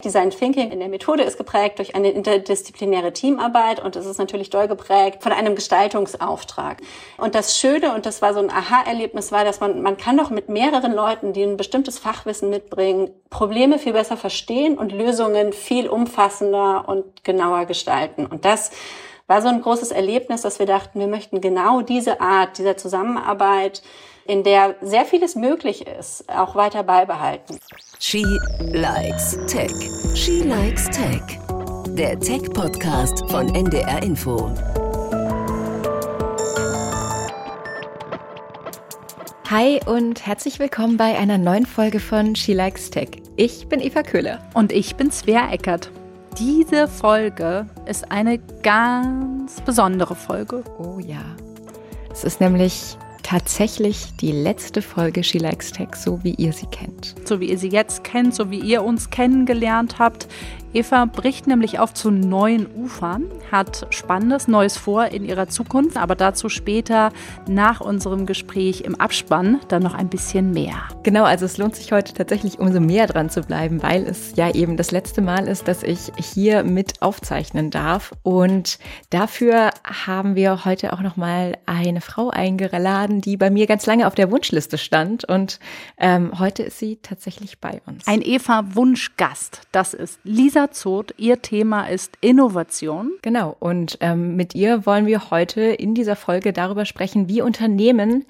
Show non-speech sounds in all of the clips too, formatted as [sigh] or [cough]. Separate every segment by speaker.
Speaker 1: Design Thinking in der Methode ist geprägt durch eine interdisziplinäre Teamarbeit und es ist natürlich doll geprägt von einem Gestaltungsauftrag. Und das Schöne, und das war so ein Aha-Erlebnis, war, dass man, man kann doch mit mehreren Leuten, die ein bestimmtes Fachwissen mitbringen, Probleme viel besser verstehen und Lösungen viel umfassender und genauer gestalten. Und das war so ein großes Erlebnis, dass wir dachten, wir möchten genau diese Art dieser Zusammenarbeit, in der sehr vieles möglich ist, auch weiter beibehalten.
Speaker 2: She likes Tech. She likes Tech. Der Tech-Podcast von NDR Info.
Speaker 3: Hi und herzlich willkommen bei einer neuen Folge von She Likes Tech. Ich bin Eva Köhler.
Speaker 4: Und ich bin Svea Eckert. Diese Folge ist eine ganz besondere Folge.
Speaker 3: Oh ja. Es ist nämlich tatsächlich die letzte Folge She Likes Tech, so wie ihr sie kennt.
Speaker 4: So wie ihr sie jetzt kennt, so wie ihr uns kennengelernt habt. Eva bricht nämlich auf zu neuen Ufern, hat Spannendes Neues vor in ihrer Zukunft, aber dazu später nach unserem Gespräch im Abspann dann noch ein bisschen mehr.
Speaker 3: Genau, also es lohnt sich heute tatsächlich umso mehr dran zu bleiben, weil es ja eben das letzte Mal ist, dass ich hier mit aufzeichnen darf und dafür haben wir heute auch noch mal eine Frau eingeladen, die bei mir ganz lange auf der Wunschliste stand und ähm, heute ist sie tatsächlich bei uns.
Speaker 4: Ein Eva Wunschgast, das ist Lisa Lisa Zoth. Ihr Thema ist Innovation.
Speaker 3: Genau. Und ähm, mit ihr wollen wir heute in dieser Folge darüber sprechen, wie Unternehmen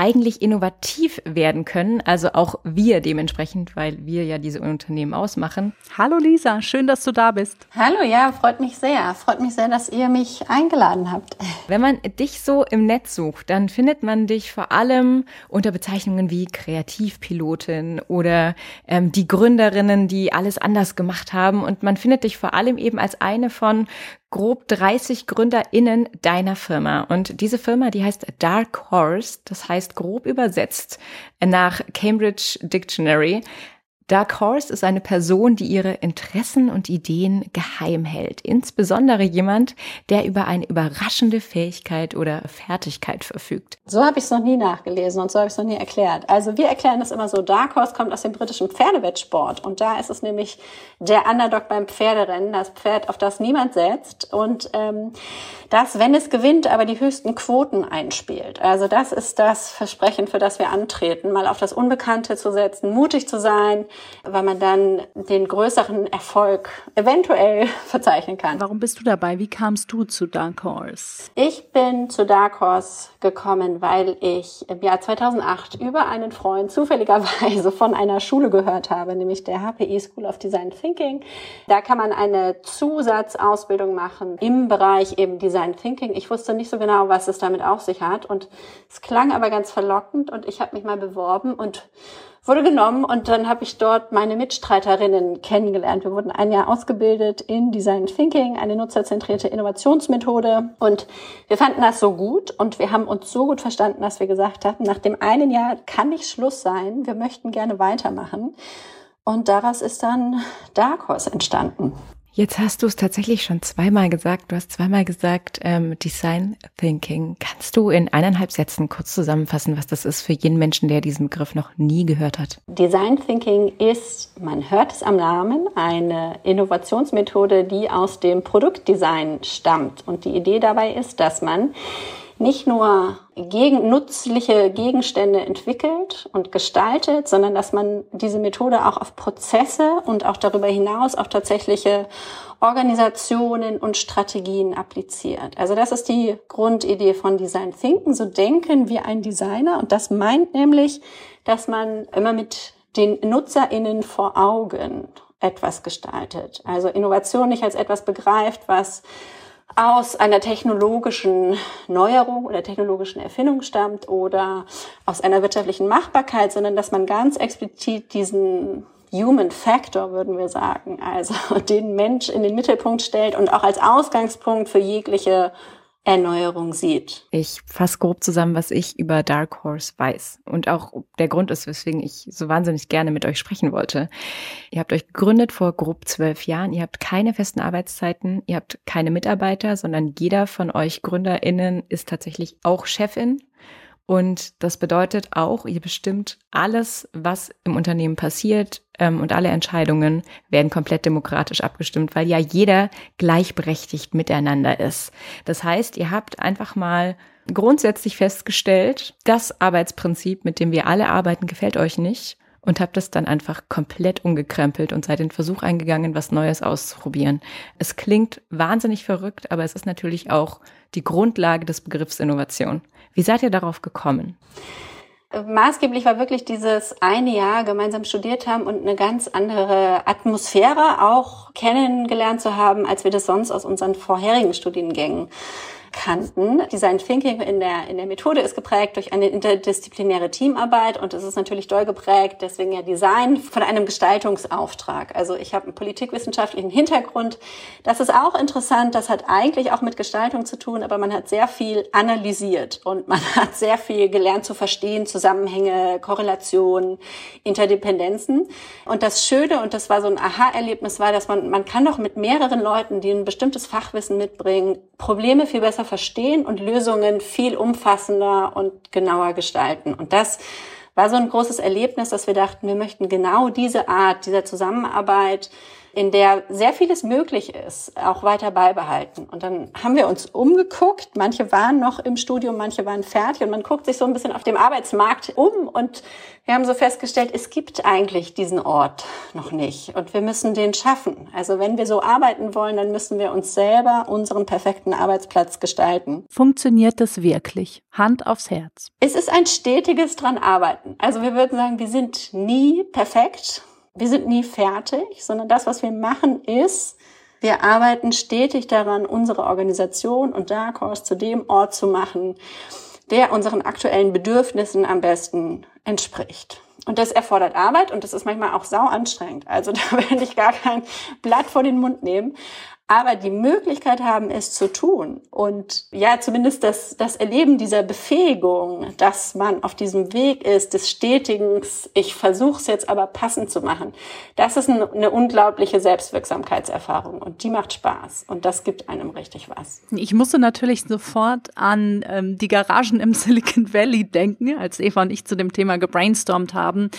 Speaker 3: eigentlich innovativ werden können. Also auch wir dementsprechend, weil wir ja diese Unternehmen ausmachen.
Speaker 4: Hallo Lisa, schön, dass du da bist.
Speaker 1: Hallo, ja, freut mich sehr. Freut mich sehr, dass ihr mich eingeladen habt.
Speaker 3: Wenn man dich so im Netz sucht, dann findet man dich vor allem unter Bezeichnungen wie Kreativpilotin oder ähm, die Gründerinnen, die alles anders gemacht haben. Und man findet dich vor allem eben als eine von grob 30 GründerInnen deiner Firma. Und diese Firma, die heißt Dark Horse, das heißt grob übersetzt nach Cambridge Dictionary Dark Horse ist eine Person, die ihre Interessen und Ideen geheim hält. Insbesondere jemand, der über eine überraschende Fähigkeit oder Fertigkeit verfügt.
Speaker 1: So habe ich es noch nie nachgelesen und so habe ich es noch nie erklärt. Also wir erklären das immer so. Dark Horse kommt aus dem britischen Pferdewettsport und da ist es nämlich der Underdog beim Pferderennen, das Pferd, auf das niemand setzt und ähm, das, wenn es gewinnt, aber die höchsten Quoten einspielt. Also das ist das Versprechen, für das wir antreten, mal auf das Unbekannte zu setzen, mutig zu sein, weil man dann den größeren Erfolg eventuell [laughs] verzeichnen kann.
Speaker 4: Warum bist du dabei? Wie kamst du zu Dark Horse?
Speaker 1: Ich bin zu Dark Horse gekommen, weil ich im Jahr 2008 über einen Freund zufälligerweise von einer Schule gehört habe, nämlich der HPE School of Design Thinking. Da kann man eine Zusatzausbildung machen im Bereich eben Design Thinking. Ich wusste nicht so genau, was es damit auf sich hat und es klang aber ganz verlockend und ich habe mich mal beworben und wurde genommen und dann habe ich dort meine Mitstreiterinnen kennengelernt. Wir wurden ein Jahr ausgebildet in Design Thinking, eine nutzerzentrierte Innovationsmethode und wir fanden das so gut und wir haben uns so gut verstanden, dass wir gesagt haben, nach dem einen Jahr kann nicht Schluss sein, wir möchten gerne weitermachen. Und daraus ist dann Dark Horse entstanden.
Speaker 3: Jetzt hast du es tatsächlich schon zweimal gesagt. Du hast zweimal gesagt ähm, Design Thinking. Kannst du in eineinhalb Sätzen kurz zusammenfassen, was das ist für jeden Menschen, der diesen Begriff noch nie gehört hat?
Speaker 1: Design Thinking ist, man hört es am Namen, eine Innovationsmethode, die aus dem Produktdesign stammt. Und die Idee dabei ist, dass man nicht nur gegen, nützliche Gegenstände entwickelt und gestaltet, sondern dass man diese Methode auch auf Prozesse und auch darüber hinaus auf tatsächliche Organisationen und Strategien appliziert. Also das ist die Grundidee von Design Thinken. So denken wie ein Designer und das meint nämlich, dass man immer mit den NutzerInnen vor Augen etwas gestaltet. Also Innovation nicht als etwas begreift, was aus einer technologischen Neuerung oder technologischen Erfindung stammt oder aus einer wirtschaftlichen Machbarkeit, sondern dass man ganz explizit diesen Human Factor, würden wir sagen, also [laughs] den Mensch in den Mittelpunkt stellt und auch als Ausgangspunkt für jegliche Erneuerung sieht.
Speaker 3: Ich fasse grob zusammen, was ich über Dark Horse weiß und auch der Grund ist, weswegen ich so wahnsinnig gerne mit euch sprechen wollte. Ihr habt euch gegründet vor grob zwölf Jahren. Ihr habt keine festen Arbeitszeiten, ihr habt keine Mitarbeiter, sondern jeder von euch GründerInnen ist tatsächlich auch Chefin Und das bedeutet auch, ihr bestimmt alles, was im Unternehmen passiert ähm, und alle Entscheidungen werden komplett demokratisch abgestimmt, weil ja jeder gleichberechtigt miteinander ist. Das heißt, ihr habt einfach mal grundsätzlich festgestellt, das Arbeitsprinzip, mit dem wir alle arbeiten, gefällt euch nicht und habt es dann einfach komplett umgekrempelt und seid den Versuch eingegangen, was Neues auszuprobieren. Es klingt wahnsinnig verrückt, aber es ist natürlich auch die Grundlage des Begriffs Innovation. Wie seid ihr darauf gekommen?
Speaker 1: Maßgeblich war wirklich dieses eine Jahr gemeinsam studiert haben und eine ganz andere Atmosphäre auch kennengelernt zu haben, als wir das sonst aus unseren vorherigen Studiengängen kannten. Design Thinking in der, in der Methode ist geprägt durch eine interdisziplinäre Teamarbeit und es ist natürlich doll geprägt, deswegen ja Design von einem Gestaltungsauftrag. Also ich habe einen politikwissenschaftlichen Hintergrund. Das ist auch interessant, das hat eigentlich auch mit Gestaltung zu tun, aber man hat sehr viel analysiert und man [laughs] hat sehr viel gelernt zu verstehen, Zusammenhänge, Korrelationen, Interdependenzen. Und das Schöne, und das war so ein Aha-Erlebnis, war, dass man, man kann doch mit mehreren Leuten, die ein bestimmtes Fachwissen mitbringen, Probleme viel besser besser verstehen und Lösungen viel umfassender und genauer gestalten. Und das war so ein großes Erlebnis, dass wir dachten, wir möchten genau diese Art dieser Zusammenarbeit in der sehr vieles möglich ist, auch weiter beibehalten. Und dann haben wir uns umgeguckt. Manche waren noch im Studium, manche waren fertig und man guckt sich so ein bisschen auf dem Arbeitsmarkt um und wir haben so festgestellt, es gibt eigentlich diesen Ort noch nicht und wir müssen den schaffen. Also wenn wir so arbeiten wollen, dann müssen wir uns selber unseren perfekten Arbeitsplatz gestalten.
Speaker 4: Funktioniert das wirklich? Hand aufs Herz.
Speaker 1: Es ist ein stetiges dran arbeiten. Also wir würden sagen, wir sind nie perfekt wir sind nie fertig, sondern das, was wir machen, ist, wir arbeiten stetig daran, unsere Organisation und Dark Horse zu dem Ort zu machen, der unseren aktuellen Bedürfnissen am besten entspricht. Und das erfordert Arbeit und das ist manchmal auch sau anstrengend. Also [laughs] da will ich gar kein Blatt vor den Mund nehmen aber die Möglichkeit haben, es zu tun. Und ja, zumindest das, das Erleben dieser Befähigung, dass man auf diesem Weg ist, des Stetigens, ich versuche es jetzt aber passend zu machen, das ist eine, unglaubliche Selbstwirksamkeitserfahrung und die macht Spaß und das gibt einem richtig was.
Speaker 4: Ich musste natürlich sofort an ähm, die Garagen im [laughs] Silicon Valley denken, als Eva und ich zu dem Thema gebrainstormt haben,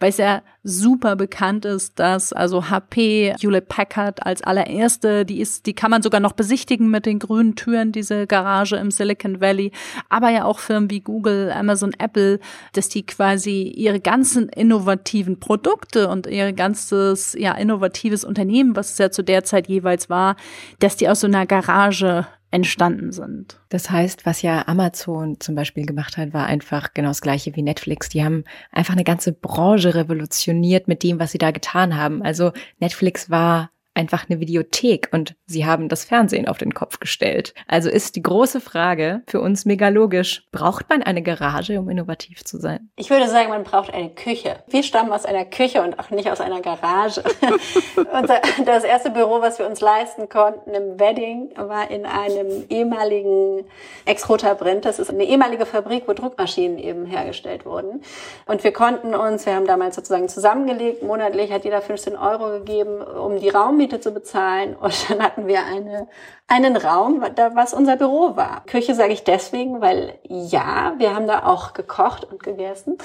Speaker 4: weil es ja super bekannt ist, dass also HP, Hewlett Packard als allererste, die ist, die kann man sogar noch besichtigen mit den grünen Türen, diese Garage im Silicon Valley, aber ja auch Firmen wie Google, Amazon, Apple, dass die quasi ihre ganzen innovativen Produkte und ihr ganzes, ja, innovatives Unternehmen, was es ja zu der Zeit jeweils war, dass die aus so einer Garage entstanden sind.
Speaker 3: Das heißt, was ja Amazon zum Beispiel gemacht hat, war einfach genau das gleiche wie Netflix. Die haben einfach eine ganze Branche revolutioniert mit dem, was sie da getan haben. Also Netflix war einfach eine Videothek und sie haben das Fernsehen auf den Kopf gestellt. Also ist die große Frage für uns mega logisch, braucht man eine Garage, um innovativ zu sein?
Speaker 1: Ich würde sagen, man braucht eine Küche. Wir stammen aus einer Küche und auch nicht aus einer Garage. [laughs] das erste Büro, was wir uns leisten konnten im Wedding, war in einem ehemaligen Ex-Rota Brent. Das ist eine ehemalige Fabrik, wo Druckmaschinen eben hergestellt wurden. Und wir konnten uns, wir haben damals sozusagen zusammengelegt, monatlich hat jeder 15 Euro gegeben, um die Raum Miete zu bezahlen. Und dann hatten wir eine, einen Raum, was unser Büro war. Küche sage ich deswegen, weil ja, wir haben da auch gekocht und gegessen.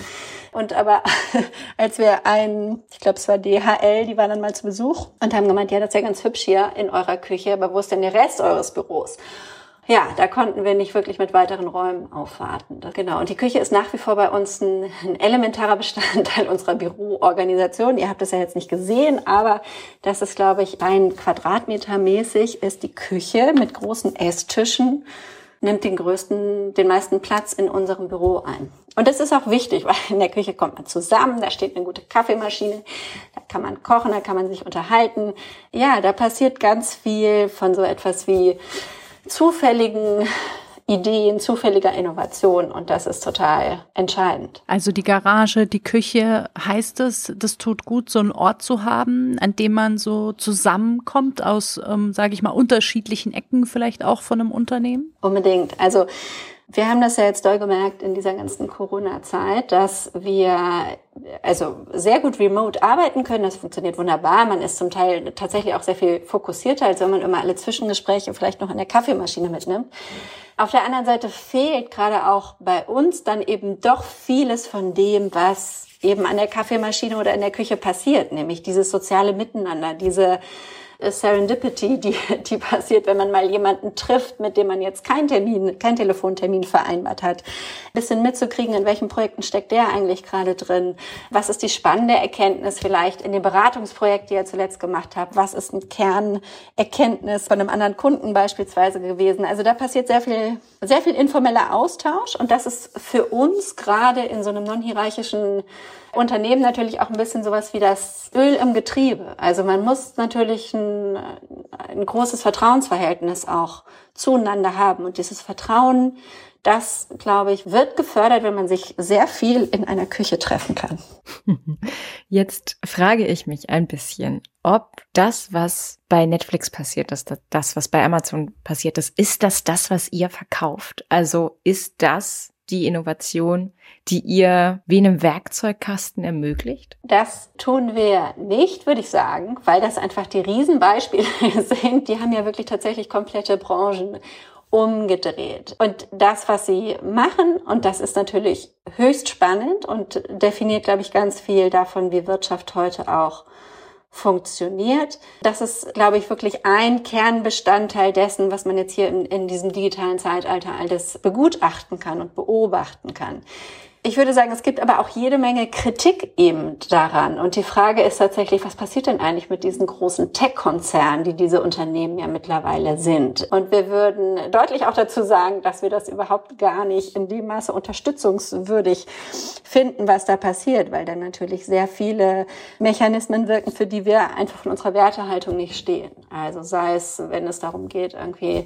Speaker 1: Und aber [laughs] als wir ein, ich glaube es war DHL, die waren dann mal zu Besuch und haben gemeint, ja, das ist ja ganz hübsch hier in eurer Küche, aber wo ist denn der Rest eures Büros? Ja, da konnten wir nicht wirklich mit weiteren Räumen aufwarten. Genau. Und die Küche ist nach wie vor bei uns ein, ein elementarer Bestandteil [laughs] unserer Büroorganisation. Ihr habt das ja jetzt nicht gesehen, aber das ist, glaube ich, ein Quadratmeter mäßig ist die Küche mit großen Esstischen nimmt den größten, den meisten Platz in unserem Büro ein. Und das ist auch wichtig, [laughs] weil in der Küche kommt man zusammen, da steht eine gute Kaffeemaschine, da kann man kochen, da kann man sich unterhalten. Ja, da passiert ganz viel von so etwas wie zufälligen Ideen, zufälliger Innovation und das ist total entscheidend.
Speaker 4: Also die Garage, die Küche, heißt es, das tut gut, so einen Ort zu haben, an dem man so zusammenkommt aus, ähm, sage ich mal, unterschiedlichen Ecken vielleicht auch von einem Unternehmen?
Speaker 1: Unbedingt. Also Wir haben das ja jetzt doll gemerkt in dieser ganzen Corona-Zeit, dass wir also sehr gut remote arbeiten können. Das funktioniert wunderbar. Man ist zum Teil tatsächlich auch sehr viel fokussierter, als wenn man immer alle Zwischengespräche vielleicht noch in der Kaffeemaschine mitnimmt. Auf der anderen Seite fehlt gerade auch bei uns dann eben doch vieles von dem, was eben an der Kaffeemaschine oder in der Küche passiert, nämlich dieses soziale Miteinander, diese Serendipity, die, [laughs] die passiert, wenn man mal jemanden trifft, mit dem man jetzt keinen Termin, keinen Telefontermin vereinbart hat. Ein bisschen mitzukriegen, in welchen Projekten steckt der eigentlich gerade drin? Was ist die spannende Erkenntnis vielleicht in dem Beratungsprojekt, die ihr zuletzt gemacht habt? Was ist ein Kernerkenntnis von einem anderen Kunden beispielsweise gewesen? Also da passiert sehr viel, sehr viel informeller Austausch und das ist für uns gerade in so einem non-hierarchischen Unternehmen natürlich auch ein bisschen sowas wie das Öl im Getriebe. Also man muss natürlich ein, ein großes Vertrauensverhältnis auch zueinander haben. Und dieses Vertrauen, das, glaube ich, wird gefördert, wenn man sich sehr viel in einer Küche treffen kann. [laughs]
Speaker 3: Jetzt frage ich mich ein bisschen, ob das, was bei Netflix passiert ist, das, was bei Amazon passiert ist, ist das das, was ihr verkauft? Also ist das die Innovation, die ihr wie einem Werkzeugkasten ermöglicht?
Speaker 1: Das tun wir nicht, würde ich sagen, weil das einfach die Riesenbeispiele [laughs] sind. Die haben ja wirklich tatsächlich komplette Branchen umgedreht. Und das, was sie machen, und das ist natürlich höchst spannend und definiert, glaube ich, ganz viel davon, wie Wirtschaft heute auch funktioniert. Das ist, glaube ich, wirklich ein Kernbestandteil dessen, was man jetzt hier in, in diesem digitalen Zeitalter alles begutachten kann und beobachten kann. Ich würde sagen, es gibt aber auch jede Menge Kritik eben daran. Und die Frage ist tatsächlich, was passiert denn eigentlich mit diesen großen Tech-Konzernen, die diese Unternehmen ja mittlerweile sind? Und wir würden deutlich auch dazu sagen, dass wir das überhaupt gar nicht in dem Maße unterstützungswürdig finden, was da passiert, weil dann natürlich sehr viele Mechanismen wirken, für die wir einfach von unserer Wertehaltung nicht stehen. Also sei es, wenn es darum geht, irgendwie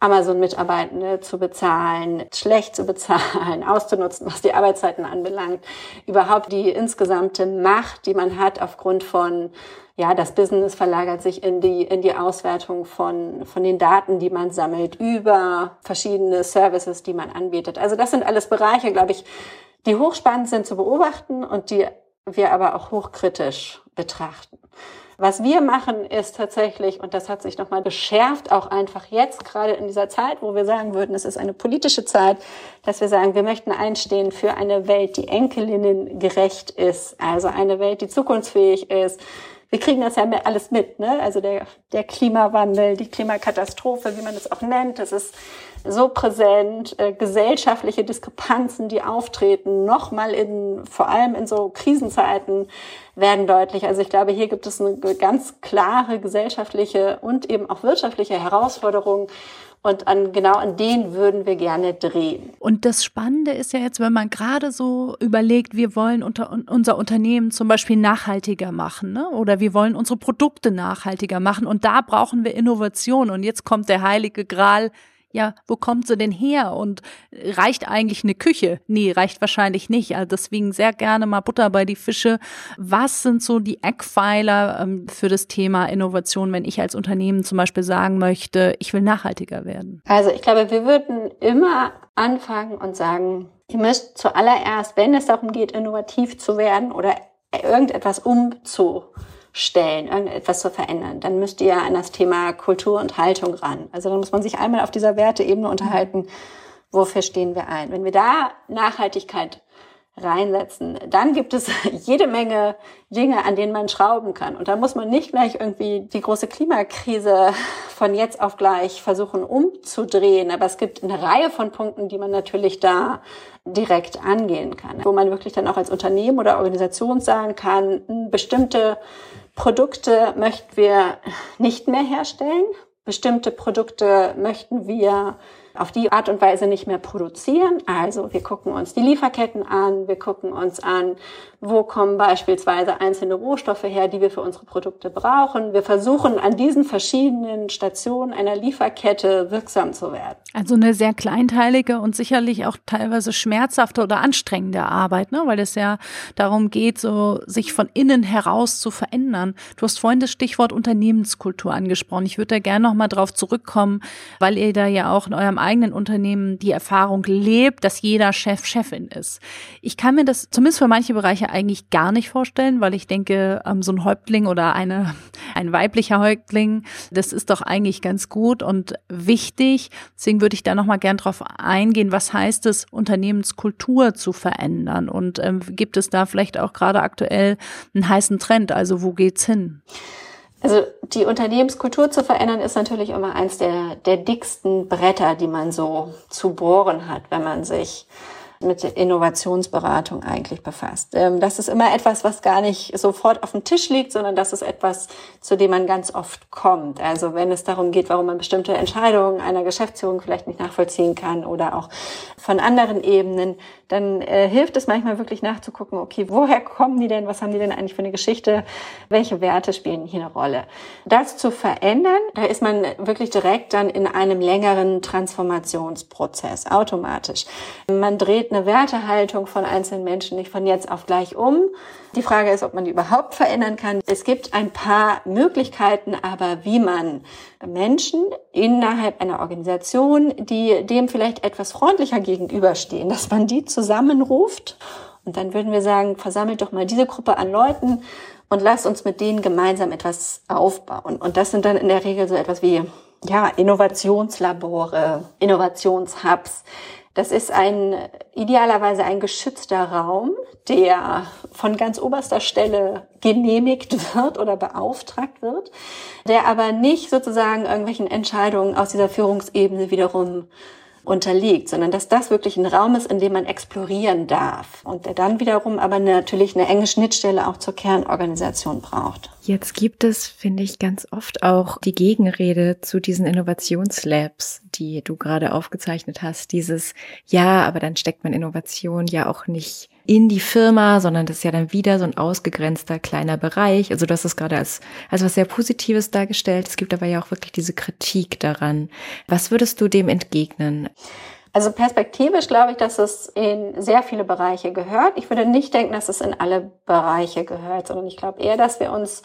Speaker 1: Amazon-Mitarbeitende zu bezahlen, schlecht zu bezahlen, [laughs] auszunutzen, was die Arbeitszeiten anbelangt, überhaupt die insgesamte Macht, die man hat aufgrund von ja, das Business verlagert sich in die, in die Auswertung von, von den Daten, die man sammelt, über verschiedene Services, die man anbietet. Also das sind alles Bereiche, glaube ich, die hochspannend sind zu beobachten und die wir aber auch hochkritisch betrachten. Was wir machen, ist tatsächlich, und das hat sich nochmal beschärft, auch einfach jetzt, gerade in dieser Zeit, wo wir sagen würden, es ist eine politische Zeit, dass wir sagen, wir möchten einstehen für eine Welt, die Enkelinnen gerecht ist, also eine Welt, die zukunftsfähig ist, wir kriegen das ja alles mit, ne? Also der, der Klimawandel, die Klimakatastrophe, wie man es auch nennt, das ist so präsent, äh, gesellschaftliche Diskrepanzen, die auftreten, nochmal in, vor allem in so Krisenzeiten werden deutlich. Also ich glaube, hier gibt es eine ganz klare gesellschaftliche und eben auch wirtschaftliche Herausforderung, und an, genau an denen würden wir gerne drehen.
Speaker 4: Und das Spannende ist ja jetzt, wenn man gerade so überlegt, wir wollen unter, unser Unternehmen zum Beispiel nachhaltiger machen, ne? oder wir wollen unsere Produkte nachhaltiger machen. Und da brauchen wir Innovation. Und jetzt kommt der heilige Gral ja, wo kommt sie denn her? Und reicht eigentlich eine Küche? Nee, reicht wahrscheinlich nicht. Also deswegen sehr gerne mal Butter bei die Fische. Was sind so die Eckpfeiler ähm, für das Thema Innovation, wenn ich als Unternehmen zum Beispiel sagen möchte, ich will nachhaltiger werden?
Speaker 1: Also ich glaube, wir würden immer anfangen und sagen, ihr müsst zuallererst, wenn es darum geht, innovativ zu werden oder irgendetwas umzu stellen, irgendetwas zu verändern, dann müsst ihr an das Thema Kultur und Haltung ran. Also dann muss man sich einmal auf dieser Werteebene unterhalten, wofür stehen wir ein. Wenn wir da Nachhaltigkeit reinsetzen, dann gibt es [laughs] jede Menge Dinge, an denen man schrauben kann. Und da muss man nicht gleich irgendwie die große Klimakrise von jetzt auf gleich versuchen umzudrehen. Aber es gibt eine Reihe von Punkten, die man natürlich da direkt angehen kann, wo man wirklich dann auch als Unternehmen oder Organisation sagen kann, bestimmte Produkte möchten wir nicht mehr herstellen. Bestimmte Produkte möchten wir auf die Art und Weise nicht mehr produzieren. Also wir gucken uns die Lieferketten an, wir gucken uns an, wo kommen beispielsweise einzelne Rohstoffe her, die wir für unsere Produkte brauchen. Wir versuchen an diesen verschiedenen Stationen einer Lieferkette wirksam zu werden.
Speaker 4: Also eine sehr kleinteilige und sicherlich auch teilweise schmerzhafte oder anstrengende Arbeit, ne? weil es ja darum geht, so sich von innen heraus zu verändern. Du hast vorhin das Stichwort Unternehmenskultur angesprochen. Ich würde da gerne noch mal drauf zurückkommen, weil ihr da ja auch in eurem eigenen Unternehmen die Erfahrung lebt, dass jeder Chef Chefin ist. Ich kann mir das zumindest für manche Bereiche eigentlich gar nicht vorstellen, weil ich denke, ähm, so ein Häuptling oder eine, [laughs] ein weiblicher Häuptling, das ist doch eigentlich ganz gut und wichtig. Deswegen würde ich da nochmal gern drauf eingehen, was heißt es, Unternehmenskultur zu verändern und ähm, gibt es da vielleicht auch gerade aktuell einen heißen Trend? Also wo geht's hin?
Speaker 1: Also die Unternehmenskultur zu verändern ist natürlich immer eins der, der dicksten Bretter, die man so zu bohren hat, wenn man sich mit Innovationsberatung eigentlich befasst. Ähm, das ist immer etwas, was gar nicht sofort auf dem Tisch liegt, sondern das ist etwas, zu dem man ganz oft kommt. Also wenn es darum geht, warum man bestimmte Entscheidungen einer Geschäftsführung vielleicht nicht nachvollziehen kann oder auch von anderen Ebenen, dann äh, hilft es manchmal wirklich nachzugucken, okay, woher kommen die denn? Was haben die denn eigentlich für eine Geschichte? Welche Werte spielen hier eine Rolle? Das zu verändern, da ist man wirklich direkt dann in einem längeren Transformationsprozess, automatisch. Man dreht eine Wertehaltung von einzelnen Menschen nicht von jetzt auf gleich um. Die Frage ist, ob man die überhaupt verändern kann. Es gibt ein paar Möglichkeiten, aber wie man Menschen innerhalb einer Organisation, die dem vielleicht etwas freundlicher gegenüberstehen, dass man die zusammenruft und dann würden wir sagen, versammelt doch mal diese Gruppe an Leuten und lasst uns mit denen gemeinsam etwas aufbauen. Und das sind dann in der Regel so etwas wie ja, Innovationslabore, Innovationshubs, das ist ein idealerweise ein geschützter Raum, der von ganz oberster Stelle genehmigt wird oder beauftragt wird, der aber nicht sozusagen irgendwelchen Entscheidungen aus dieser Führungsebene wiederum unterliegt, sondern dass das wirklich ein Raum ist, in dem man explorieren darf und der dann wiederum aber natürlich eine enge Schnittstelle auch zur Kernorganisation braucht.
Speaker 3: Jetzt gibt es, finde ich, ganz oft auch die Gegenrede zu diesen Innovationslabs, die du gerade aufgezeichnet hast. Dieses, ja, aber dann steckt man Innovation ja auch nicht in die Firma, sondern das ist ja dann wieder so ein ausgegrenzter kleiner Bereich. Also das ist gerade als, als was sehr Positives dargestellt. Es gibt aber ja auch wirklich diese Kritik daran. Was würdest du dem entgegnen?
Speaker 1: Also perspektivisch glaube ich, dass es in sehr viele Bereiche gehört. Ich würde nicht denken, dass es in alle Bereiche gehört, sondern ich glaube eher, dass wir uns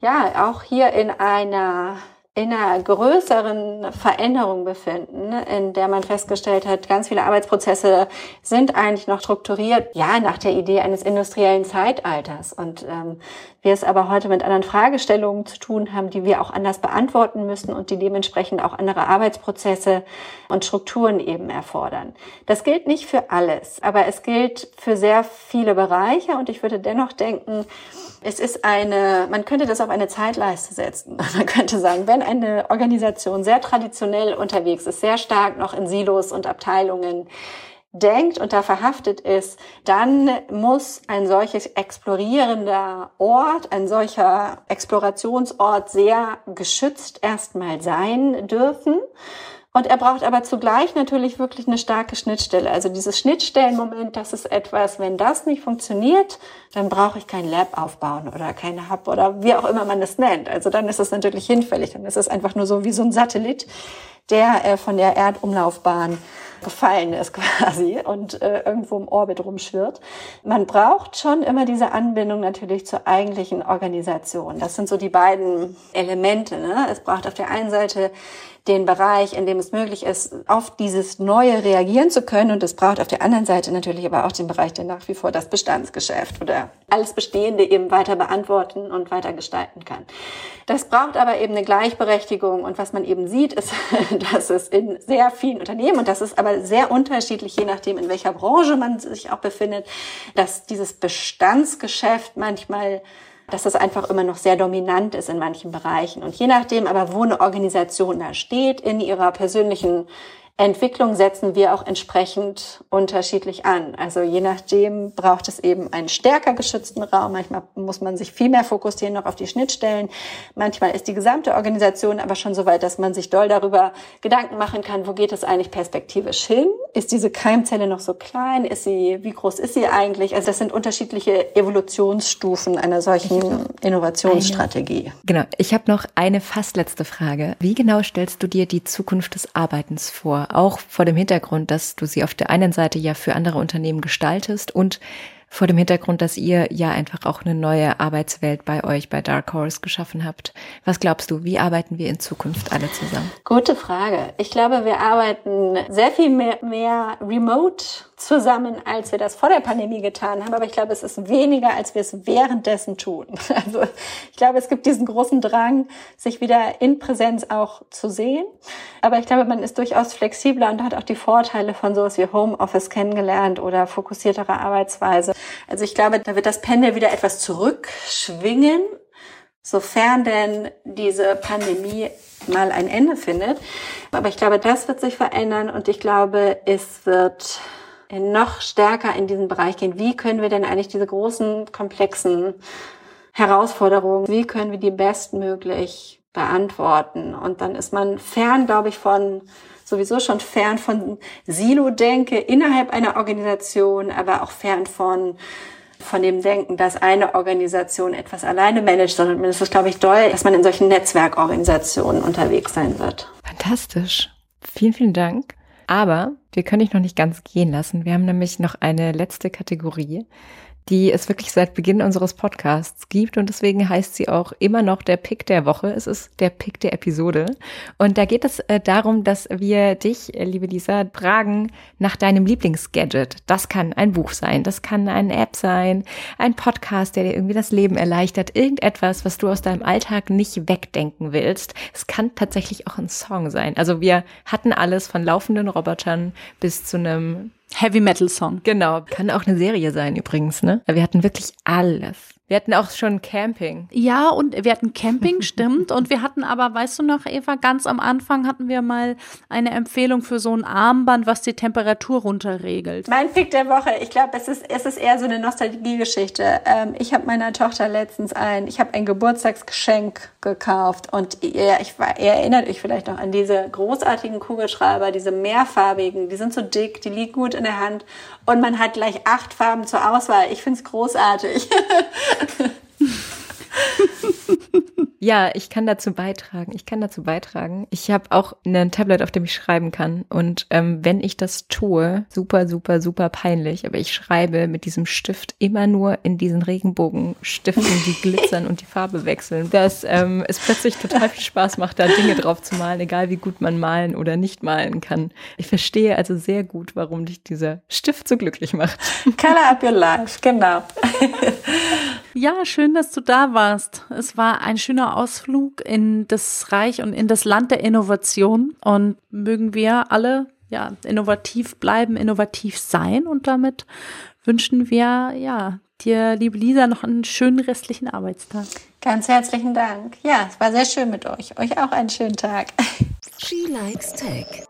Speaker 1: ja auch hier in einer in einer größeren Veränderung befinden, in der man festgestellt hat, ganz viele Arbeitsprozesse sind eigentlich noch strukturiert, ja, nach der Idee eines industriellen Zeitalters. Und ähm, wir es aber heute mit anderen Fragestellungen zu tun haben, die wir auch anders beantworten müssen und die dementsprechend auch andere Arbeitsprozesse und Strukturen eben erfordern. Das gilt nicht für alles, aber es gilt für sehr viele Bereiche und ich würde dennoch denken, es ist eine, man könnte das auf eine Zeitleiste setzen. [laughs] Man könnte sagen, wenn eine Organisation sehr traditionell unterwegs ist, sehr stark noch in Silos und Abteilungen denkt und da verhaftet ist, dann muss ein solches explorierender Ort, ein solcher Explorationsort sehr geschützt erstmal sein dürfen. Und er braucht aber zugleich natürlich wirklich eine starke Schnittstelle. Also dieses Schnittstellenmoment, das ist etwas, wenn das nicht funktioniert, dann brauche ich kein Lab aufbauen oder keine Hub oder wie auch immer man es nennt. Also dann ist es natürlich hinfällig. Dann ist es einfach nur so wie so ein Satellit, der äh, von der Erdumlaufbahn gefallen ist [laughs] quasi und äh, irgendwo im Orbit rumschwirrt. Man braucht schon immer diese Anbindung natürlich zur eigentlichen Organisation. Das sind so die beiden Elemente. Ne? Es braucht auf der einen Seite den Bereich, in dem es möglich ist, auf dieses Neue reagieren zu können. Und es braucht auf der anderen Seite natürlich aber auch den Bereich, der nach wie vor das Bestandsgeschäft oder alles Bestehende eben weiter beantworten und weiter gestalten kann. Das braucht aber eben eine Gleichberechtigung. Und was man eben sieht, ist, [laughs] dass es in sehr vielen Unternehmen, und das ist aber sehr unterschiedlich, je nachdem, in welcher Branche man sich auch befindet, dass dieses Bestandsgeschäft manchmal dass das einfach immer noch sehr dominant ist in manchen Bereichen. Und je nachdem aber, wo eine Organisation da steht, in ihrer persönlichen Entwicklung setzen wir auch entsprechend unterschiedlich an. Also je nachdem braucht es eben einen stärker geschützten Raum. Manchmal muss man sich viel mehr fokussieren noch auf die Schnittstellen. Manchmal ist die gesamte Organisation aber schon so weit, dass man sich doll darüber Gedanken machen kann, wo geht es eigentlich perspektivisch hin? Ist diese Keimzelle noch so klein? Ist sie, wie groß ist sie eigentlich? Also das sind unterschiedliche Evolutionsstufen einer solchen Innovationsstrategie.
Speaker 3: Eine, genau. Ich habe noch eine fast letzte Frage. Wie genau stellst du dir die Zukunft des Arbeitens vor? Auch vor dem Hintergrund, dass du sie auf der einen Seite ja für andere Unternehmen gestaltest und vor dem Hintergrund, dass ihr ja einfach auch eine neue Arbeitswelt bei euch bei Dark Horse geschaffen habt. Was glaubst du, wie arbeiten wir in Zukunft alle zusammen?
Speaker 1: Gute Frage. Ich glaube, wir arbeiten sehr viel mehr, mehr remote zusammen, als wir das vor der Pandemie getan haben. Aber ich glaube, es ist weniger, als wir es währenddessen tun. [laughs] Also ich glaube, es gibt diesen großen Drang, sich wieder in Präsenz auch zu sehen. Aber ich glaube, man ist durchaus flexibler und hat auch die Vorteile von sowas wie Homeoffice kennengelernt oder fokussiertere Arbeitsweise. Also ich glaube, da wird das Pendel wieder etwas zurückschwingen, sofern denn diese Pandemie mal ein Ende findet. Aber ich glaube, das wird sich verändern und ich glaube, es wird noch stärker in diesen Bereich gehen. Wie können wir denn eigentlich diese großen, komplexen Herausforderungen, wie können wir die bestmöglich beantworten? Und dann ist man fern, glaube ich, von sowieso schon fern von Silo-Denke innerhalb einer Organisation, aber auch fern von von dem Denken, dass eine Organisation etwas alleine managt, sondern es ist, glaube ich, doll, dass man in solchen Netzwerkorganisationen unterwegs sein wird.
Speaker 3: Fantastisch. Vielen, vielen Dank. Aber wir können dich noch nicht ganz gehen lassen. Wir haben nämlich noch eine letzte Kategorie, die es wirklich seit Beginn unseres Podcasts gibt und deswegen heißt sie auch immer noch der Pick der Woche. Es ist der Pick der Episode. Und da geht es äh, darum, dass wir dich, äh, liebe Lisa, fragen nach deinem Lieblingsgadget. Das kann ein Buch sein, das kann eine App sein, ein Podcast, der dir irgendwie das Leben erleichtert, irgendetwas, was du aus deinem Alltag nicht wegdenken willst. Es kann tatsächlich auch ein Song sein. Also wir hatten alles von laufenden Robotern bis zu einem
Speaker 4: Heavy Metal Song.
Speaker 3: Genau. Kann auch eine Serie sein übrigens, ne? Wir hatten wirklich alles. Wir hatten auch schon Camping.
Speaker 4: Ja, und wir hatten Camping, [laughs] stimmt. Und wir hatten aber, weißt du noch, Eva, ganz am Anfang hatten wir mal eine Empfehlung für so ein Armband, was die Temperatur runterregelt.
Speaker 1: Mein Pick der Woche, ich glaube, es ist, es ist eher so eine Nostalgiegeschichte. Ähm, ich habe meiner Tochter letztens ein, ich habe ein Geburtstagsgeschenk gekauft und ihr, ich ihr erinnert euch vielleicht noch an diese großartigen Kugelschreiber, diese mehrfarbigen, die sind so dick, die liegen gut in der Hand und man hat gleich acht Farben zur Auswahl. Ich finde es großartig. [laughs] [laughs]
Speaker 3: Ja, ich kann dazu beitragen. Ich kann dazu beitragen. Ich habe auch ein Tablet, auf dem ich schreiben kann. Und ähm, wenn ich das tue, super, super, super peinlich. Aber ich schreibe mit diesem Stift immer nur in diesen Regenbogenstiften, die glitzern und die Farbe wechseln. Dass ähm, es plötzlich total viel Spaß macht, da Dinge drauf zu malen, egal wie gut man malen oder nicht malen kann. Ich verstehe also sehr gut, warum dich dieser Stift so glücklich macht.
Speaker 1: Color up your life, genau. [laughs]
Speaker 4: Ja, schön, dass du da warst. Es war ein schöner Ausflug in das Reich und in das Land der Innovation und mögen wir alle ja innovativ bleiben, innovativ sein und damit wünschen wir ja dir, liebe Lisa, noch einen schönen restlichen Arbeitstag.
Speaker 1: Ganz herzlichen Dank. Ja, es war sehr schön mit euch. Euch auch einen schönen Tag.
Speaker 2: She likes Tech.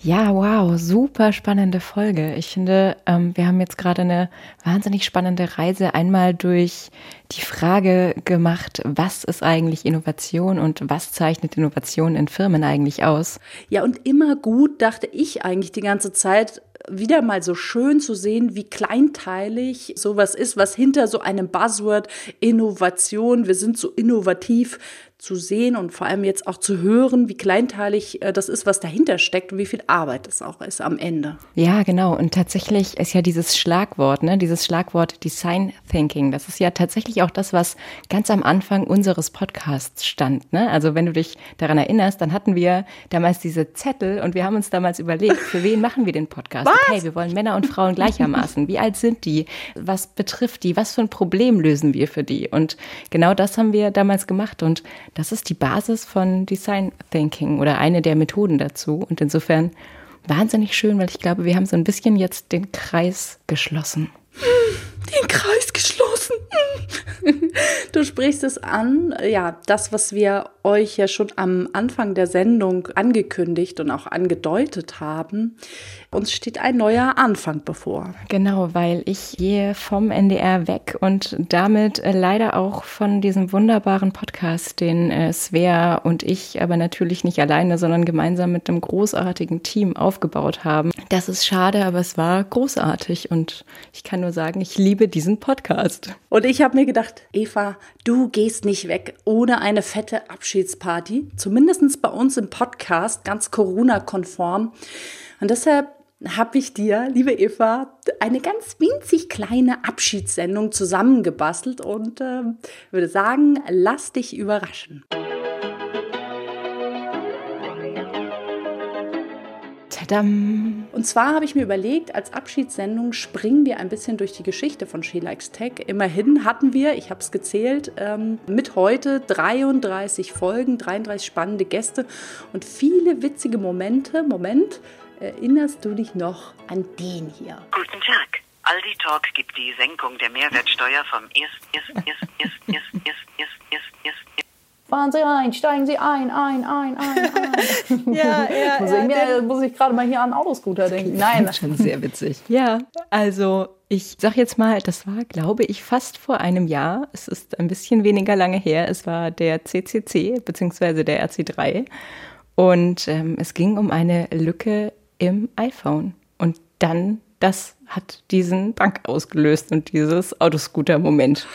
Speaker 3: Ja, wow, super spannende Folge. Ich finde, ähm, wir haben jetzt gerade eine wahnsinnig spannende Reise einmal durch die Frage gemacht, was ist eigentlich Innovation und was zeichnet Innovation in Firmen eigentlich aus?
Speaker 4: Ja, und immer gut, dachte ich eigentlich die ganze Zeit, wieder mal so schön zu sehen, wie kleinteilig sowas ist, was hinter so einem Buzzword Innovation, wir sind so innovativ, zu sehen und vor allem jetzt auch zu hören, wie kleinteilig äh, das ist, was dahinter steckt und wie viel Arbeit es auch ist am Ende.
Speaker 3: Ja, genau. Und tatsächlich ist ja dieses Schlagwort, ne, dieses Schlagwort Design Thinking, das ist ja tatsächlich auch das, was ganz am Anfang unseres Podcasts stand. Ne? Also wenn du dich daran erinnerst, dann hatten wir damals diese Zettel und wir haben uns damals überlegt, für wen machen wir den Podcast? Was? Okay, wir wollen Männer und Frauen gleichermaßen. Wie alt sind die? Was betrifft die? Was für ein Problem lösen wir für die? Und genau das haben wir damals gemacht und das ist die Basis von Design Thinking oder eine der Methoden dazu. Und insofern wahnsinnig schön, weil ich glaube, wir haben so ein bisschen jetzt den Kreis geschlossen.
Speaker 4: Den Kreis geschlossen. [laughs] Du sprichst es an, ja, das, was wir euch ja schon am Anfang der Sendung angekündigt und auch angedeutet haben. Uns steht ein neuer Anfang bevor.
Speaker 3: Genau, weil ich gehe vom NDR weg und damit äh, leider auch von diesem wunderbaren Podcast, den äh, Svea und ich aber natürlich nicht alleine, sondern gemeinsam mit einem großartigen Team aufgebaut haben. Das ist schade, aber es war großartig und ich kann nur sagen, ich liebe diesen Podcast.
Speaker 4: Und ich habe mir gedacht, Eva, du gehst nicht weg ohne eine fette Abschiedsparty. Zumindest bei uns im Podcast, ganz Corona-konform. Und deshalb habe ich dir, liebe Eva, eine ganz winzig kleine Abschiedssendung zusammengebastelt und äh, würde sagen, lass dich überraschen. Tadam. Und zwar habe ich mir überlegt, als Abschiedssendung springen wir ein bisschen durch die Geschichte von She Likes Tech. Immerhin hatten wir, ich habe es gezählt, ähm, mit heute 33 Folgen, 33 spannende Gäste und viele witzige Momente. Moment, erinnerst du dich noch an den hier?
Speaker 5: Guten Tag. Aldi Talk gibt die Senkung der Mehrwertsteuer vom 1.
Speaker 4: Fahren Sie ein, steigen Sie ein, ein, ein, ein, ein. [laughs]
Speaker 3: ja, ja, [laughs]
Speaker 4: muss,
Speaker 3: ja,
Speaker 4: ich mir, muss ich gerade mal hier an Autoscooter denken.
Speaker 3: Nein, das [laughs] ist schon sehr witzig. Ja, also ich sag jetzt mal, das war, glaube ich, fast vor einem Jahr. Es ist ein bisschen weniger lange her. Es war der CCC beziehungsweise der RC3 und ähm, es ging um eine Lücke im iPhone. Und dann, das hat diesen Dank ausgelöst und dieses Autoscooter-Moment.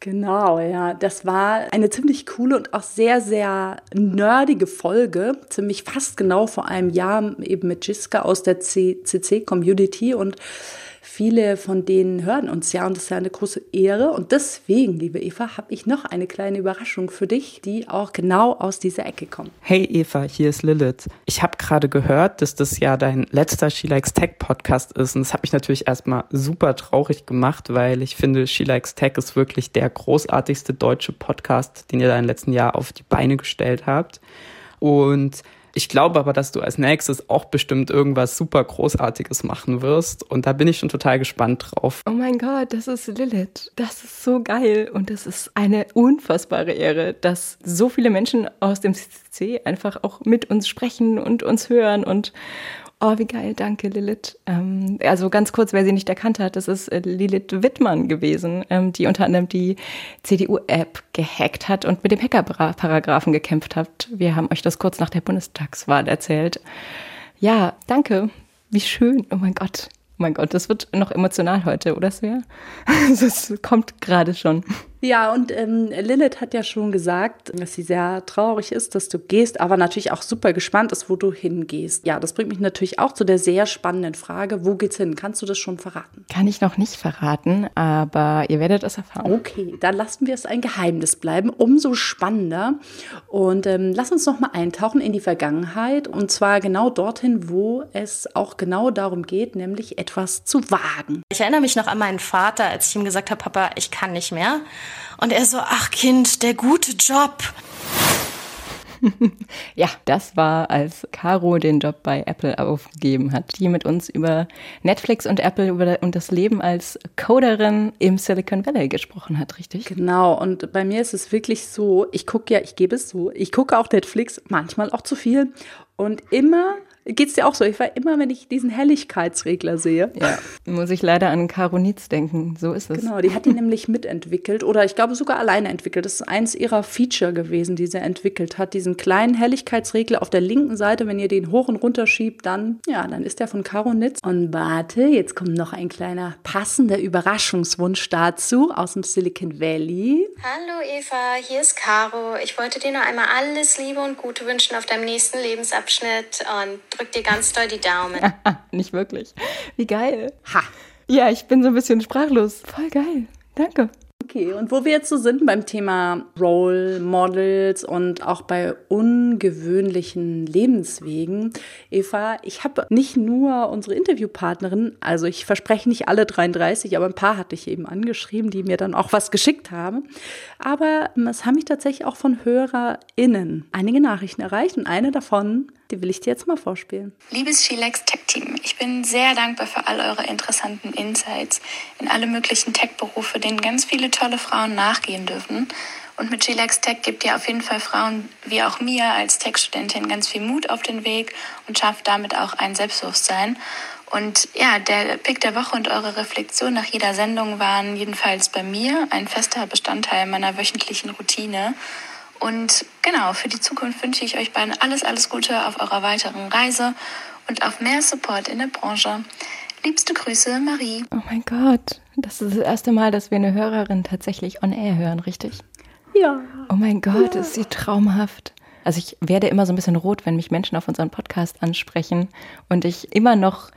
Speaker 4: Genau, ja. Das war eine ziemlich coole und auch sehr, sehr nerdige Folge. Ziemlich fast genau vor einem Jahr eben mit Jiska aus der CC-Community und Viele von denen hören uns ja und das ist ja eine große Ehre. Und deswegen, liebe Eva, habe ich noch eine kleine Überraschung für dich, die auch genau aus dieser Ecke kommt.
Speaker 6: Hey Eva, hier ist Lilith. Ich habe gerade gehört, dass das ja dein letzter She Likes Tech Podcast ist und das hat mich natürlich erstmal super traurig gemacht, weil ich finde, She Likes Tech ist wirklich der großartigste deutsche Podcast, den ihr da im letzten Jahr auf die Beine gestellt habt. Und ich glaube aber, dass du als nächstes auch bestimmt irgendwas super Großartiges machen wirst. Und da bin ich schon total gespannt drauf.
Speaker 3: Oh mein Gott, das ist Lilith. Das ist so geil. Und es ist eine unfassbare Ehre, dass so viele Menschen aus dem CCC einfach auch mit uns sprechen und uns hören und Oh, wie geil, danke Lilith. Ähm, also ganz kurz, wer sie nicht erkannt hat, das ist äh, Lilith Wittmann gewesen, ähm, die unter anderem die CDU-App gehackt hat und mit dem Hackerparagraphen gekämpft hat. Wir haben euch das kurz nach der Bundestagswahl erzählt. Ja, danke. Wie schön. Oh mein Gott. Oh mein Gott, das wird noch emotional heute, oder Svea? [laughs] Das kommt gerade schon.
Speaker 4: Ja, und ähm, Lilith hat ja schon gesagt, dass sie sehr traurig ist, dass du gehst, aber natürlich auch super gespannt ist, wo du hingehst. Ja, das bringt mich natürlich auch zu der sehr spannenden Frage, wo geht's hin? Kannst du das schon verraten?
Speaker 3: Kann ich noch nicht verraten, aber ihr werdet es erfahren.
Speaker 4: Okay, dann lassen wir es ein Geheimnis bleiben, umso spannender. Und ähm, lass uns noch mal eintauchen in die Vergangenheit und zwar genau dorthin, wo es auch genau darum geht, nämlich etwas zu wagen.
Speaker 7: Ich erinnere mich noch an meinen Vater, als ich ihm gesagt habe, Papa, ich kann nicht mehr. Und er so, ach Kind, der gute Job. [laughs]
Speaker 3: ja, das war, als Caro den Job bei Apple aufgegeben hat, die mit uns über Netflix und Apple über, und das Leben als Coderin im Silicon Valley gesprochen hat, richtig?
Speaker 4: Genau, und bei mir ist es wirklich so, ich gucke ja, ich gebe es so, ich gucke auch Netflix, manchmal auch zu viel und immer Geht es dir auch so? Ich war immer, wenn ich diesen Helligkeitsregler sehe.
Speaker 3: Ja, muss ich leider an Caro Nietz denken. So ist es.
Speaker 4: Genau, die hat die nämlich mitentwickelt oder ich glaube sogar alleine entwickelt. Das ist eins ihrer Feature gewesen, die sie entwickelt hat. Diesen kleinen Helligkeitsregler auf der linken Seite, wenn ihr den hoch und runter schiebt, dann, ja, dann ist der von Caro Nitz. Und warte, jetzt kommt noch ein kleiner passender Überraschungswunsch dazu aus dem Silicon Valley.
Speaker 8: Hallo Eva, hier ist Caro. Ich wollte dir nur einmal alles Liebe und Gute wünschen auf deinem nächsten Lebensabschnitt und drück dir ganz doll die Daumen. [laughs]
Speaker 3: Nicht wirklich. Wie geil. Ha. Ja, ich bin so ein bisschen sprachlos. Voll geil. Danke.
Speaker 4: Okay, und wo wir jetzt so sind beim Thema Role Models und auch bei ungewöhnlichen Lebenswegen, Eva, ich habe nicht nur unsere Interviewpartnerin, also ich verspreche nicht alle 33, aber ein paar hatte ich eben angeschrieben, die mir dann auch was geschickt haben. Aber es haben mich tatsächlich auch von HörerInnen einige Nachrichten erreicht und eine davon die will ich dir jetzt mal vorspielen.
Speaker 8: Liebes Shilex Tech Team, ich bin sehr dankbar für all eure interessanten Insights in alle möglichen Tech-Berufe, denen ganz viele tolle Frauen nachgehen dürfen. Und mit Shilex Tech gebt ihr auf jeden Fall Frauen wie auch mir als Tech-Studentin ganz viel Mut auf den Weg und schafft damit auch ein Selbstbewusstsein. Und ja, der Pick der Woche und eure Reflexion nach jeder Sendung waren jedenfalls bei mir ein fester Bestandteil meiner wöchentlichen Routine. Und genau, für die Zukunft wünsche ich euch beiden alles, alles Gute auf eurer weiteren Reise und auf mehr Support in der Branche. Liebste Grüße, Marie.
Speaker 3: Oh mein Gott, das ist das erste Mal, dass wir eine Hörerin tatsächlich on air hören, richtig?
Speaker 4: Ja.
Speaker 3: Oh mein Gott, ja. ist sie traumhaft. Also ich werde immer so ein bisschen rot, wenn mich Menschen auf unseren Podcast ansprechen und ich immer noch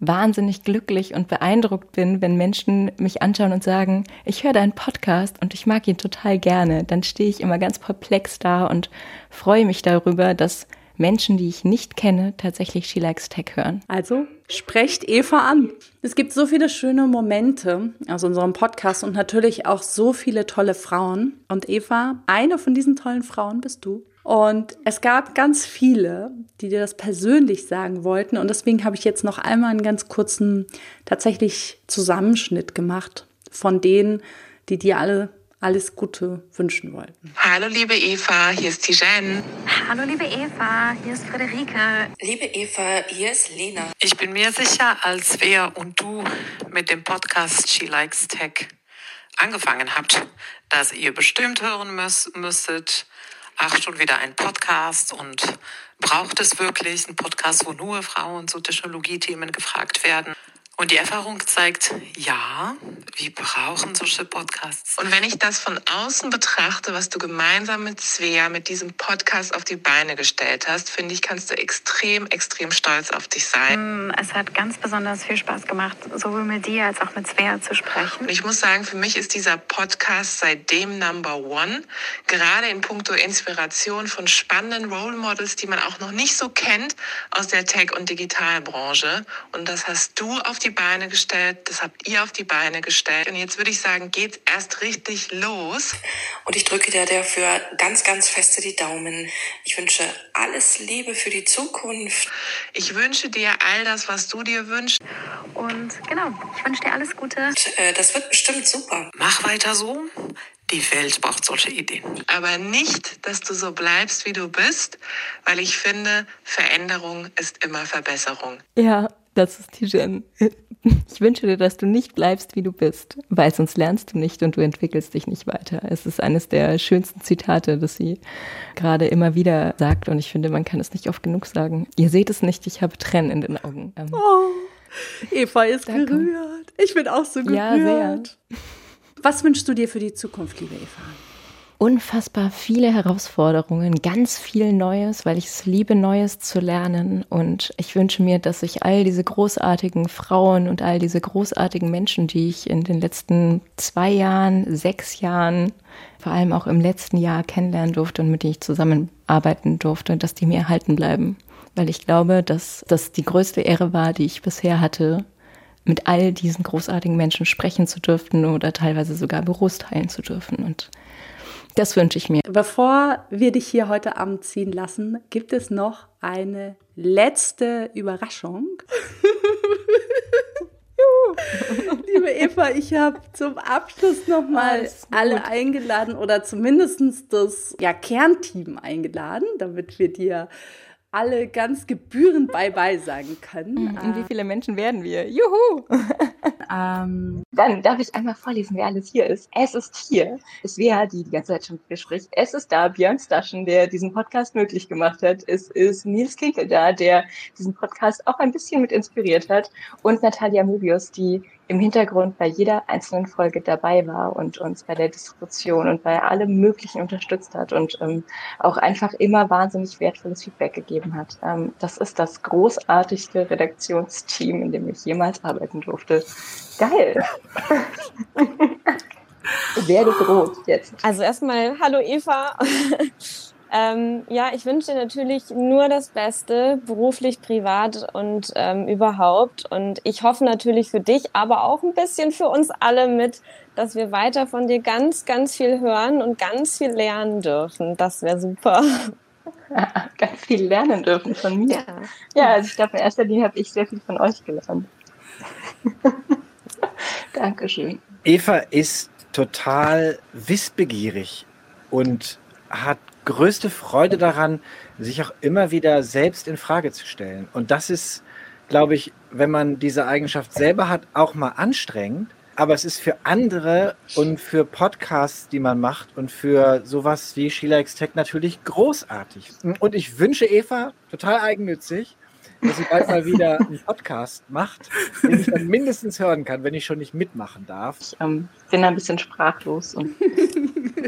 Speaker 3: wahnsinnig glücklich und beeindruckt bin, wenn Menschen mich anschauen und sagen, ich höre deinen Podcast und ich mag ihn total gerne. Dann stehe ich immer ganz perplex da und freue mich darüber, dass Menschen, die ich nicht kenne, tatsächlich She Likes Tech hören.
Speaker 4: Also sprecht Eva an. Es gibt so viele schöne Momente aus unserem Podcast und natürlich auch so viele tolle Frauen. Und Eva, eine von diesen tollen Frauen bist du. Und es gab ganz viele, die dir das persönlich sagen wollten. Und deswegen habe ich jetzt noch einmal einen ganz kurzen, tatsächlich Zusammenschnitt gemacht von denen, die dir alle alles Gute wünschen wollten.
Speaker 9: Hallo liebe Eva, hier ist Tijen.
Speaker 10: Hallo liebe Eva, hier ist Friederike.
Speaker 11: Liebe Eva, hier ist Lena.
Speaker 9: Ich bin mir sicher, als wer und du mit dem Podcast She Likes Tech angefangen habt, dass ihr bestimmt hören müß, müsstet, ach schon wieder ein Podcast und braucht es wirklich einen Podcast, wo nur Frauen zu Technologiethemen gefragt werden? Und die Erfahrung zeigt, ja, wir brauchen solche Podcasts.
Speaker 11: Und wenn ich das von außen betrachte, was du gemeinsam mit Svea mit diesem Podcast auf die Beine gestellt hast, finde ich, kannst du extrem, extrem stolz auf dich sein.
Speaker 10: Mm, es hat ganz besonders viel Spaß gemacht, sowohl mit dir als auch mit Svea zu sprechen.
Speaker 11: Und ich muss sagen, für mich ist dieser Podcast seitdem Number One, gerade in puncto Inspiration von spannenden Role Models, die man auch noch nicht so kennt aus der Tech- und Digitalbranche. Und das hast du auf die die Beine gestellt, das habt ihr auf die Beine gestellt. Und jetzt würde ich sagen, geht's erst richtig los.
Speaker 12: Und ich drücke dir dafür ganz, ganz feste die Daumen. Ich wünsche alles Liebe für die Zukunft.
Speaker 11: Ich wünsche dir all das, was du dir wünschst.
Speaker 10: Und genau, ich wünsche dir alles Gute.
Speaker 12: Und, äh, das wird bestimmt super.
Speaker 9: Mach weiter so. Die Welt braucht solche Ideen.
Speaker 11: Aber nicht, dass du so bleibst, wie du bist, weil ich finde, Veränderung ist immer Verbesserung.
Speaker 3: Ja, das ist die Jen. Ich wünsche dir, dass du nicht bleibst, wie du bist, weil sonst lernst du nicht und du entwickelst dich nicht weiter. Es ist eines der schönsten Zitate, das sie gerade immer wieder sagt und ich finde, man kann es nicht oft genug sagen. Ihr seht es nicht, ich habe Tränen in den Augen.
Speaker 4: Ähm, oh, Eva ist Danke. gerührt. Ich bin auch so gerührt. Ja, sehr. Was wünschst du dir für die Zukunft, liebe Eva?
Speaker 3: Unfassbar viele Herausforderungen, ganz viel Neues, weil ich es liebe, Neues zu lernen. Und ich wünsche mir, dass ich all diese großartigen Frauen und all diese großartigen Menschen, die ich in den letzten zwei Jahren, sechs Jahren, vor allem auch im letzten Jahr kennenlernen durfte und mit denen ich zusammenarbeiten durfte, dass die mir erhalten bleiben. Weil ich glaube, dass das die größte Ehre war, die ich bisher hatte, mit all diesen großartigen Menschen sprechen zu dürfen oder teilweise sogar Büros teilen zu dürfen. Und das wünsche ich mir.
Speaker 4: Bevor wir dich hier heute Abend ziehen lassen, gibt es noch eine letzte Überraschung. [laughs] Liebe Eva, ich habe zum Abschluss nochmal alle eingeladen oder zumindest das ja, Kernteam eingeladen, damit wir dir alle ganz gebührend Bye-bye sagen können.
Speaker 3: Und wie viele Menschen werden wir? Juhu! [laughs]
Speaker 13: ähm, dann darf ich einmal vorlesen, wer alles hier ist. Es ist hier, es wäre die die ganze Zeit schon spricht. Es ist da Björn Staschen, der diesen Podcast möglich gemacht hat. Es ist Nils Kinkel da, der diesen Podcast auch ein bisschen mit inspiriert hat. Und Natalia Mobius, die im Hintergrund bei jeder einzelnen Folge dabei war und uns bei der Distribution und bei allem Möglichen unterstützt hat und ähm, auch einfach immer wahnsinnig wertvolles Feedback gegeben hat. Ähm, das ist das großartigste Redaktionsteam, in dem ich jemals arbeiten durfte. Geil! [laughs] Werde rot jetzt.
Speaker 14: Also erstmal, hallo Eva. Ähm, ja, ich wünsche dir natürlich nur das Beste, beruflich, privat und ähm, überhaupt. Und ich hoffe natürlich für dich, aber auch ein bisschen für uns alle mit, dass wir weiter von dir ganz, ganz viel hören und ganz viel lernen dürfen. Das wäre super.
Speaker 13: Ja, [laughs] ganz viel lernen dürfen von mir. Ja, ja also ich glaube, in erster Linie habe ich sehr viel von euch gelernt. [laughs] Dankeschön.
Speaker 15: Eva ist total wissbegierig und hat größte Freude daran, sich auch immer wieder selbst in Frage zu stellen. Und das ist, glaube ich, wenn man diese Eigenschaft selber hat, auch mal anstrengend. Aber es ist für andere und für Podcasts, die man macht und für sowas wie Sheila X Tech natürlich großartig. Und ich wünsche Eva, total eigennützig, dass sie bald mal wieder einen Podcast macht, den ich dann mindestens hören kann, wenn ich schon nicht mitmachen darf.
Speaker 13: Ich ähm, bin ein bisschen sprachlos und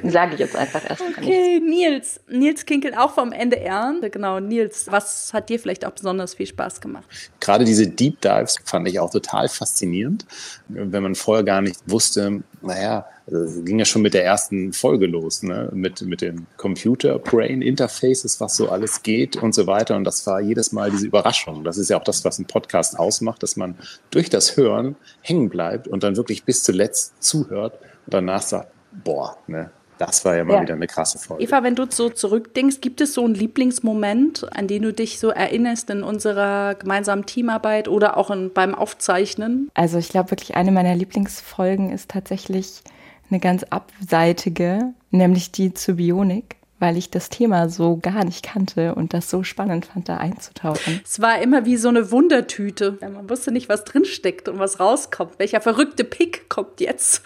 Speaker 13: Sage ich jetzt einfach erst.
Speaker 4: Okay, Nils. Nils Kinkel auch vom NDR. Genau, Nils, was hat dir vielleicht auch besonders viel Spaß gemacht?
Speaker 16: Gerade diese Deep Dives fand ich auch total faszinierend, wenn man vorher gar nicht wusste, naja, also ging ja schon mit der ersten Folge los, ne? mit, mit den Computer-Brain-Interfaces, was so alles geht und so weiter. Und das war jedes Mal diese Überraschung. Das ist ja auch das, was ein Podcast ausmacht, dass man durch das Hören hängen bleibt und dann wirklich bis zuletzt zuhört und danach sagt, boah, ne, das war ja mal ja. wieder eine krasse Folge.
Speaker 4: Eva, wenn du so zurückdenkst, gibt es so einen Lieblingsmoment, an den du dich so erinnerst in unserer gemeinsamen Teamarbeit oder auch in, beim Aufzeichnen?
Speaker 3: Also ich glaube wirklich, eine meiner Lieblingsfolgen ist tatsächlich eine ganz abseitige, nämlich die zur Bionik weil ich das Thema so gar nicht kannte und das so spannend fand, da einzutauchen.
Speaker 4: Es war immer wie so eine Wundertüte. Man wusste nicht, was drinsteckt und was rauskommt. Welcher verrückte Pick kommt jetzt?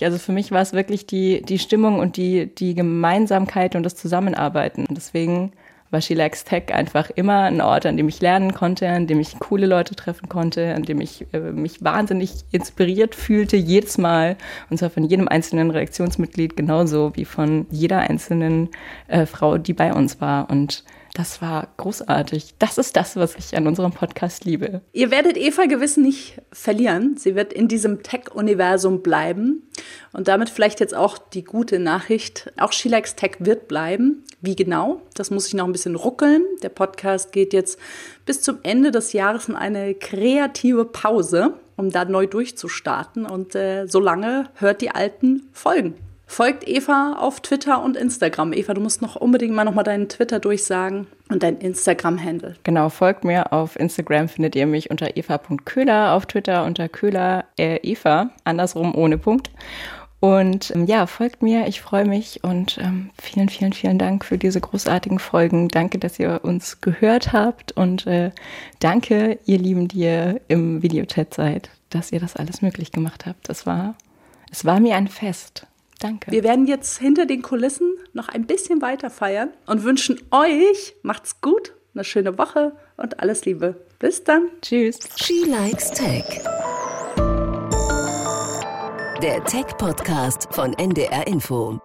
Speaker 3: Also für mich war es wirklich die, die Stimmung und die, die Gemeinsamkeit und das Zusammenarbeiten. Deswegen war She Likes Tech einfach immer ein Ort, an dem ich lernen konnte, an dem ich coole Leute treffen konnte, an dem ich äh, mich wahnsinnig inspiriert fühlte, jedes Mal. Und zwar von jedem einzelnen Redaktionsmitglied genauso wie von jeder einzelnen äh, Frau, die bei uns war. Und das war großartig. Das ist das, was ich an unserem Podcast liebe.
Speaker 4: Ihr werdet Eva gewiss nicht verlieren. Sie wird in diesem Tech-Universum bleiben. Und damit vielleicht jetzt auch die gute Nachricht. Auch Schilax Tech wird bleiben. Wie genau? Das muss ich noch ein bisschen ruckeln. Der Podcast geht jetzt bis zum Ende des Jahres in eine kreative Pause, um da neu durchzustarten. Und äh, solange hört die alten Folgen. Folgt Eva auf Twitter und Instagram. Eva, du musst noch unbedingt mal nochmal deinen Twitter durchsagen und dein Instagram-Handle.
Speaker 3: Genau, folgt mir auf Instagram, findet ihr mich unter eva.köhler, auf Twitter unter köhler äh, Eva, andersrum ohne Punkt. Und ähm, ja, folgt mir, ich freue mich und ähm, vielen, vielen, vielen Dank für diese großartigen Folgen. Danke, dass ihr uns gehört habt und äh, danke, ihr Lieben, die ihr im Videochat seid, dass ihr das alles möglich gemacht habt. Das war, es war mir ein Fest. Danke.
Speaker 4: Wir werden jetzt hinter den Kulissen noch ein bisschen weiter feiern und wünschen euch, macht's gut, eine schöne Woche und alles Liebe. Bis dann.
Speaker 3: Tschüss.
Speaker 2: She Likes Tech. Der Tech-Podcast von NDR Info.